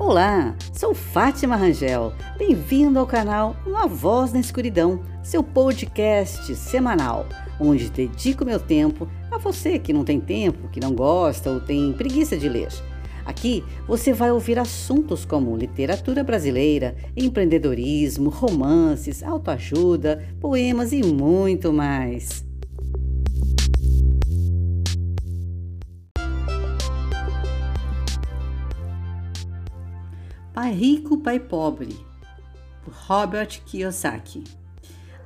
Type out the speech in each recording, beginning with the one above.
Olá, sou Fátima Rangel. Bem-vindo ao canal Uma Voz na Escuridão, seu podcast semanal, onde dedico meu tempo a você que não tem tempo, que não gosta ou tem preguiça de ler. Aqui você vai ouvir assuntos como literatura brasileira, empreendedorismo, romances, autoajuda, poemas e muito mais. Pai Rico, Pai Pobre, por Robert Kiyosaki.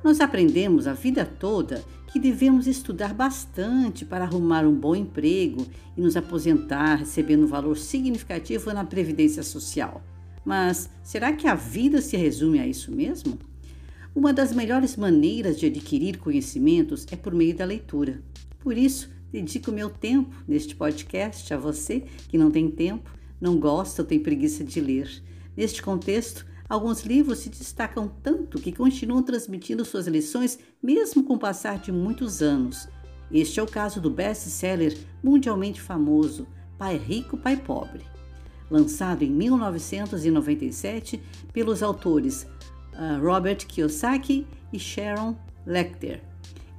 Nós aprendemos a vida toda que devemos estudar bastante para arrumar um bom emprego e nos aposentar recebendo um valor significativo na previdência social. Mas será que a vida se resume a isso mesmo? Uma das melhores maneiras de adquirir conhecimentos é por meio da leitura. Por isso, dedico meu tempo neste podcast a você que não tem tempo não gosta ou tem preguiça de ler. Neste contexto, alguns livros se destacam tanto que continuam transmitindo suas lições mesmo com o passar de muitos anos. Este é o caso do best-seller mundialmente famoso Pai Rico, Pai Pobre, lançado em 1997 pelos autores uh, Robert Kiyosaki e Sharon Lecter.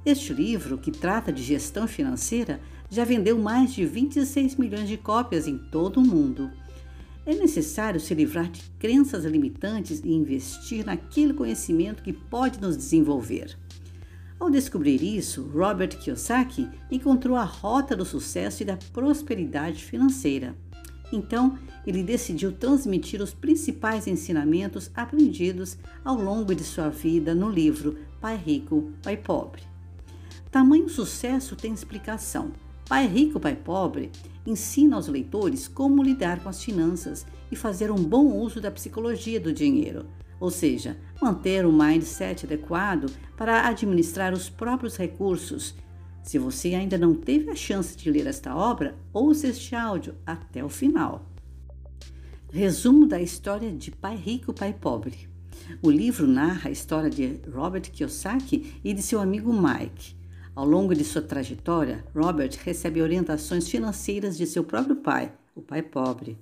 Este livro, que trata de gestão financeira, já vendeu mais de 26 milhões de cópias em todo o mundo. É necessário se livrar de crenças limitantes e investir naquele conhecimento que pode nos desenvolver. Ao descobrir isso, Robert Kiyosaki encontrou a rota do sucesso e da prosperidade financeira. Então, ele decidiu transmitir os principais ensinamentos aprendidos ao longo de sua vida no livro Pai Rico, Pai Pobre. Tamanho sucesso tem explicação. Pai Rico, Pai Pobre ensina aos leitores como lidar com as finanças e fazer um bom uso da psicologia do dinheiro, ou seja, manter um mindset adequado para administrar os próprios recursos. Se você ainda não teve a chance de ler esta obra, ouça este áudio até o final. Resumo da história de Pai Rico, Pai Pobre. O livro narra a história de Robert Kiyosaki e de seu amigo Mike. Ao longo de sua trajetória, Robert recebe orientações financeiras de seu próprio pai, o pai pobre,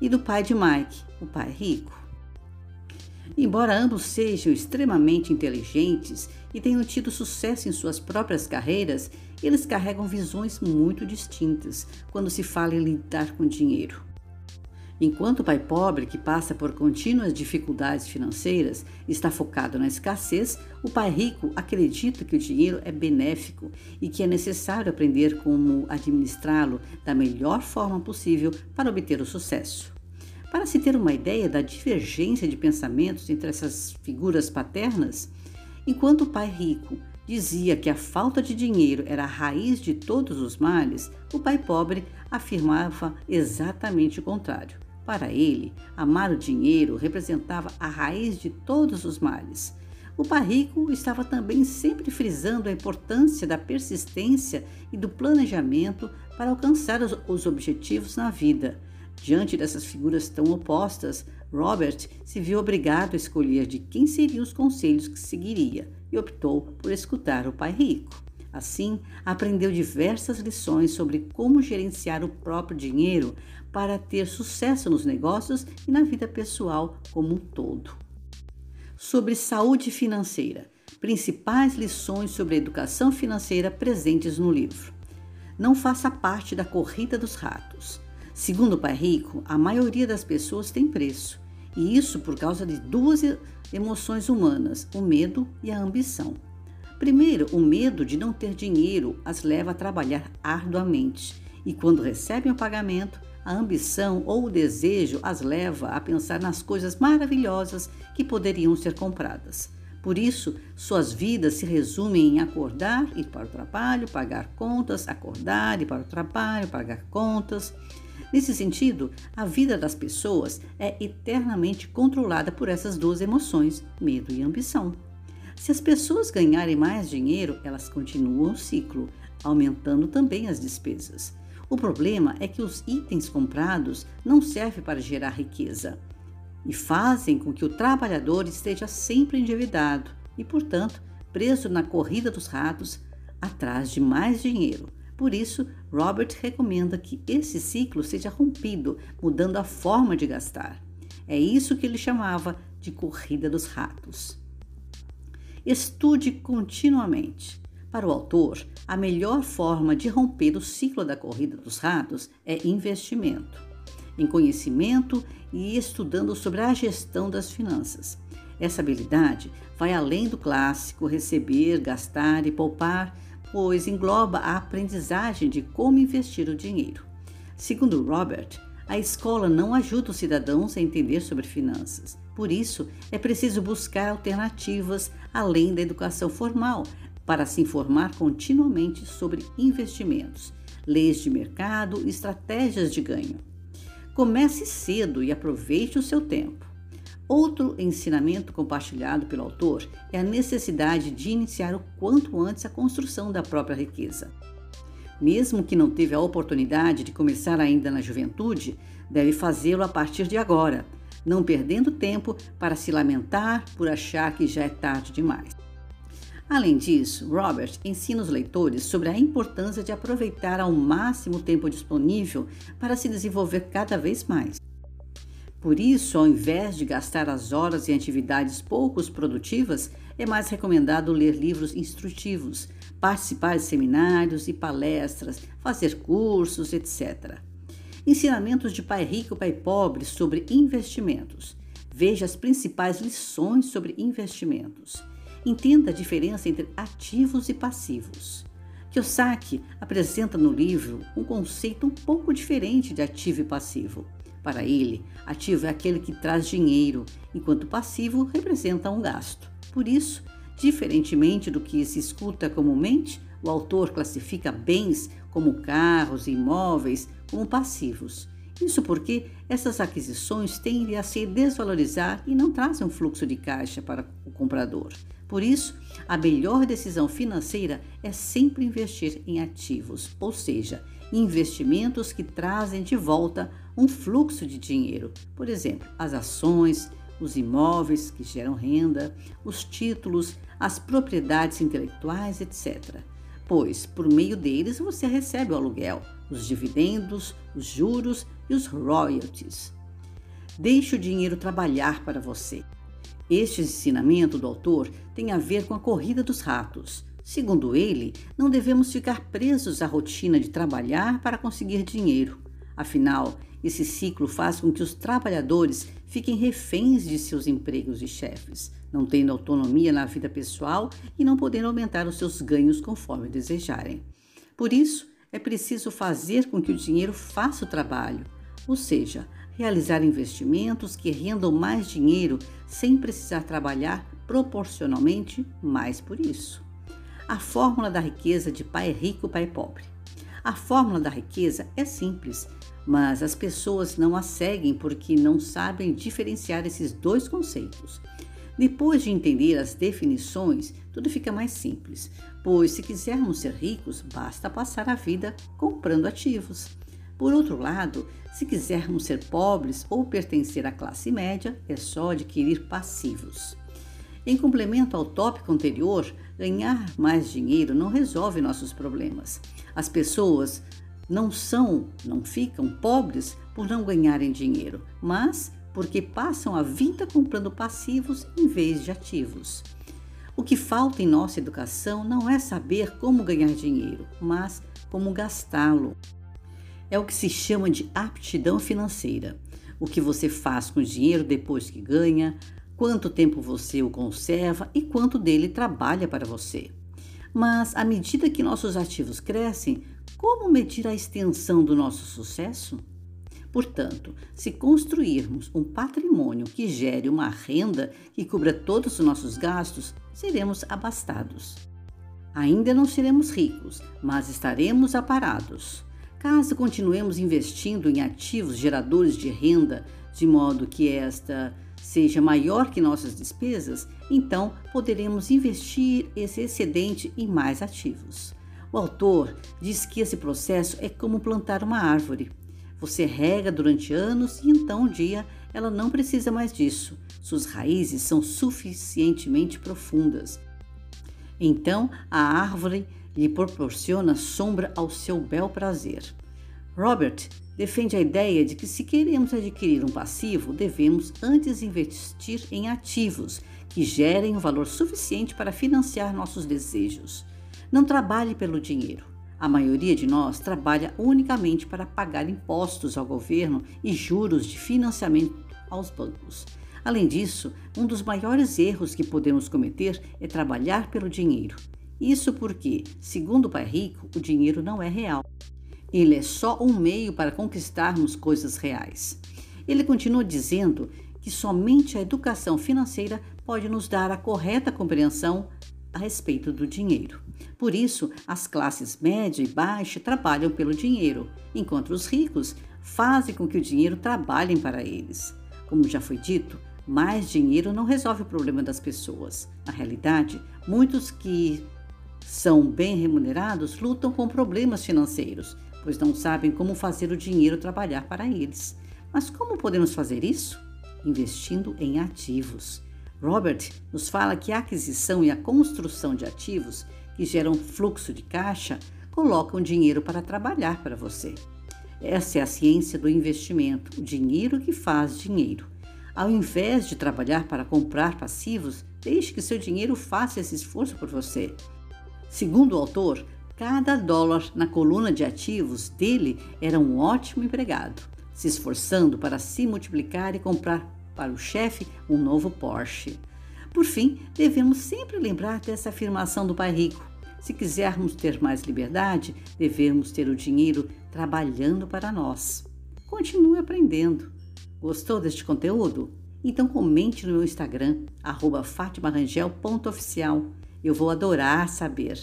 e do pai de Mike, o pai rico. Embora ambos sejam extremamente inteligentes e tenham tido sucesso em suas próprias carreiras, eles carregam visões muito distintas quando se fala em lidar com dinheiro. Enquanto o pai pobre, que passa por contínuas dificuldades financeiras, está focado na escassez, o pai rico acredita que o dinheiro é benéfico e que é necessário aprender como administrá-lo da melhor forma possível para obter o sucesso. Para se ter uma ideia da divergência de pensamentos entre essas figuras paternas, enquanto o pai rico dizia que a falta de dinheiro era a raiz de todos os males, o pai pobre afirmava exatamente o contrário. Para ele, amar o dinheiro representava a raiz de todos os males. O rico estava também sempre frisando a importância da persistência e do planejamento para alcançar os, os objetivos na vida. Diante dessas figuras tão opostas, Robert se viu obrigado a escolher de quem seriam os conselhos que seguiria e optou por escutar o pai rico. Assim, aprendeu diversas lições sobre como gerenciar o próprio dinheiro para ter sucesso nos negócios e na vida pessoal como um todo. Sobre saúde financeira. Principais lições sobre educação financeira presentes no livro. Não faça parte da corrida dos ratos. Segundo o Pai Rico, a maioria das pessoas tem preço, e isso por causa de duas emoções humanas: o medo e a ambição. Primeiro, o medo de não ter dinheiro as leva a trabalhar arduamente, e quando recebem o pagamento, a ambição ou o desejo as leva a pensar nas coisas maravilhosas que poderiam ser compradas. Por isso, suas vidas se resumem em acordar, ir para o trabalho, pagar contas, acordar, ir para o trabalho, pagar contas. Nesse sentido, a vida das pessoas é eternamente controlada por essas duas emoções, medo e ambição. Se as pessoas ganharem mais dinheiro, elas continuam o ciclo, aumentando também as despesas. O problema é que os itens comprados não servem para gerar riqueza e fazem com que o trabalhador esteja sempre endividado e, portanto, preso na corrida dos ratos atrás de mais dinheiro. Por isso, Robert recomenda que esse ciclo seja rompido, mudando a forma de gastar. É isso que ele chamava de corrida dos ratos. Estude continuamente. Para o autor, a melhor forma de romper o ciclo da corrida dos ratos é investimento, em conhecimento e estudando sobre a gestão das finanças. Essa habilidade vai além do clássico receber, gastar e poupar, pois engloba a aprendizagem de como investir o dinheiro. Segundo Robert, a escola não ajuda os cidadãos a entender sobre finanças. Por isso, é preciso buscar alternativas além da educação formal para se informar continuamente sobre investimentos, leis de mercado e estratégias de ganho. Comece cedo e aproveite o seu tempo. Outro ensinamento compartilhado pelo autor é a necessidade de iniciar o quanto antes a construção da própria riqueza. Mesmo que não teve a oportunidade de começar ainda na juventude, deve fazê-lo a partir de agora, não perdendo tempo para se lamentar por achar que já é tarde demais. Além disso, Robert ensina os leitores sobre a importância de aproveitar ao máximo o tempo disponível para se desenvolver cada vez mais. Por isso, ao invés de gastar as horas em atividades pouco produtivas, é mais recomendado ler livros instrutivos, participar de seminários e palestras, fazer cursos, etc. Ensinamentos de pai rico e pai pobre sobre investimentos. Veja as principais lições sobre investimentos. Entenda a diferença entre ativos e passivos. Kiyosaki apresenta no livro um conceito um pouco diferente de ativo e passivo. Para ele, ativo é aquele que traz dinheiro, enquanto passivo representa um gasto. Por isso, diferentemente do que se escuta comumente, o autor classifica bens como carros e imóveis como passivos. Isso porque essas aquisições tendem a se desvalorizar e não trazem um fluxo de caixa para o comprador. Por isso, a melhor decisão financeira é sempre investir em ativos, ou seja, investimentos que trazem de volta um fluxo de dinheiro. Por exemplo, as ações, os imóveis que geram renda, os títulos, as propriedades intelectuais, etc. Pois, por meio deles, você recebe o aluguel, os dividendos, os juros e os royalties. Deixe o dinheiro trabalhar para você. Este ensinamento do autor tem a ver com a corrida dos ratos. Segundo ele, não devemos ficar presos à rotina de trabalhar para conseguir dinheiro. Afinal, esse ciclo faz com que os trabalhadores fiquem reféns de seus empregos e chefes, não tendo autonomia na vida pessoal e não podendo aumentar os seus ganhos conforme desejarem. Por isso, é preciso fazer com que o dinheiro faça o trabalho, ou seja, realizar investimentos que rendam mais dinheiro sem precisar trabalhar proporcionalmente mais por isso. A fórmula da riqueza de pai rico, pai pobre. A fórmula da riqueza é simples, mas as pessoas não a seguem porque não sabem diferenciar esses dois conceitos. Depois de entender as definições, tudo fica mais simples, pois se quisermos ser ricos, basta passar a vida comprando ativos. Por outro lado, se quisermos ser pobres ou pertencer à classe média, é só adquirir passivos. Em complemento ao tópico anterior, ganhar mais dinheiro não resolve nossos problemas. As pessoas não são, não ficam pobres por não ganharem dinheiro, mas porque passam a vida comprando passivos em vez de ativos. O que falta em nossa educação não é saber como ganhar dinheiro, mas como gastá-lo é o que se chama de aptidão financeira. O que você faz com o dinheiro depois que ganha, quanto tempo você o conserva e quanto dele trabalha para você. Mas à medida que nossos ativos crescem, como medir a extensão do nosso sucesso? Portanto, se construirmos um patrimônio que gere uma renda que cubra todos os nossos gastos, seremos abastados. Ainda não seremos ricos, mas estaremos aparados. Caso continuemos investindo em ativos geradores de renda, de modo que esta seja maior que nossas despesas, então poderemos investir esse excedente em mais ativos. O autor diz que esse processo é como plantar uma árvore. Você rega durante anos e então um dia ela não precisa mais disso. Suas raízes são suficientemente profundas. Então a árvore lhe proporciona sombra ao seu bel prazer. Robert defende a ideia de que se queremos adquirir um passivo, devemos antes investir em ativos que gerem um valor suficiente para financiar nossos desejos. Não trabalhe pelo dinheiro. A maioria de nós trabalha unicamente para pagar impostos ao governo e juros de financiamento aos bancos. Além disso, um dos maiores erros que podemos cometer é trabalhar pelo dinheiro. Isso porque, segundo o pai rico, o dinheiro não é real. Ele é só um meio para conquistarmos coisas reais. Ele continua dizendo que somente a educação financeira pode nos dar a correta compreensão a respeito do dinheiro. Por isso, as classes média e baixa trabalham pelo dinheiro, enquanto os ricos fazem com que o dinheiro trabalhe para eles. Como já foi dito, mais dinheiro não resolve o problema das pessoas. Na realidade, muitos que são bem remunerados lutam com problemas financeiros pois não sabem como fazer o dinheiro trabalhar para eles. Mas como podemos fazer isso? Investindo em ativos. Robert nos fala que a aquisição e a construção de ativos que geram fluxo de caixa colocam dinheiro para trabalhar para você. Essa é a ciência do investimento, o dinheiro que faz dinheiro. Ao invés de trabalhar para comprar passivos, deixe que seu dinheiro faça esse esforço por você. Segundo o autor, Cada dólar na coluna de ativos dele era um ótimo empregado, se esforçando para se multiplicar e comprar para o chefe um novo Porsche. Por fim, devemos sempre lembrar dessa afirmação do pai rico. Se quisermos ter mais liberdade, devemos ter o dinheiro trabalhando para nós. Continue aprendendo. Gostou deste conteúdo? Então comente no meu Instagram, fatimarangel.oficial. Eu vou adorar saber.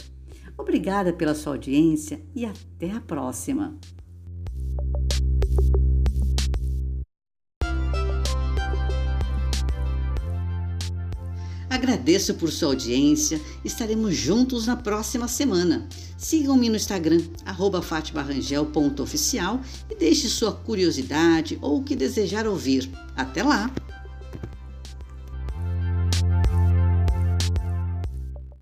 Obrigada pela sua audiência e até a próxima. Agradeço por sua audiência. Estaremos juntos na próxima semana. Sigam-me no Instagram, fatimarangel.oficial e deixe sua curiosidade ou o que desejar ouvir. Até lá!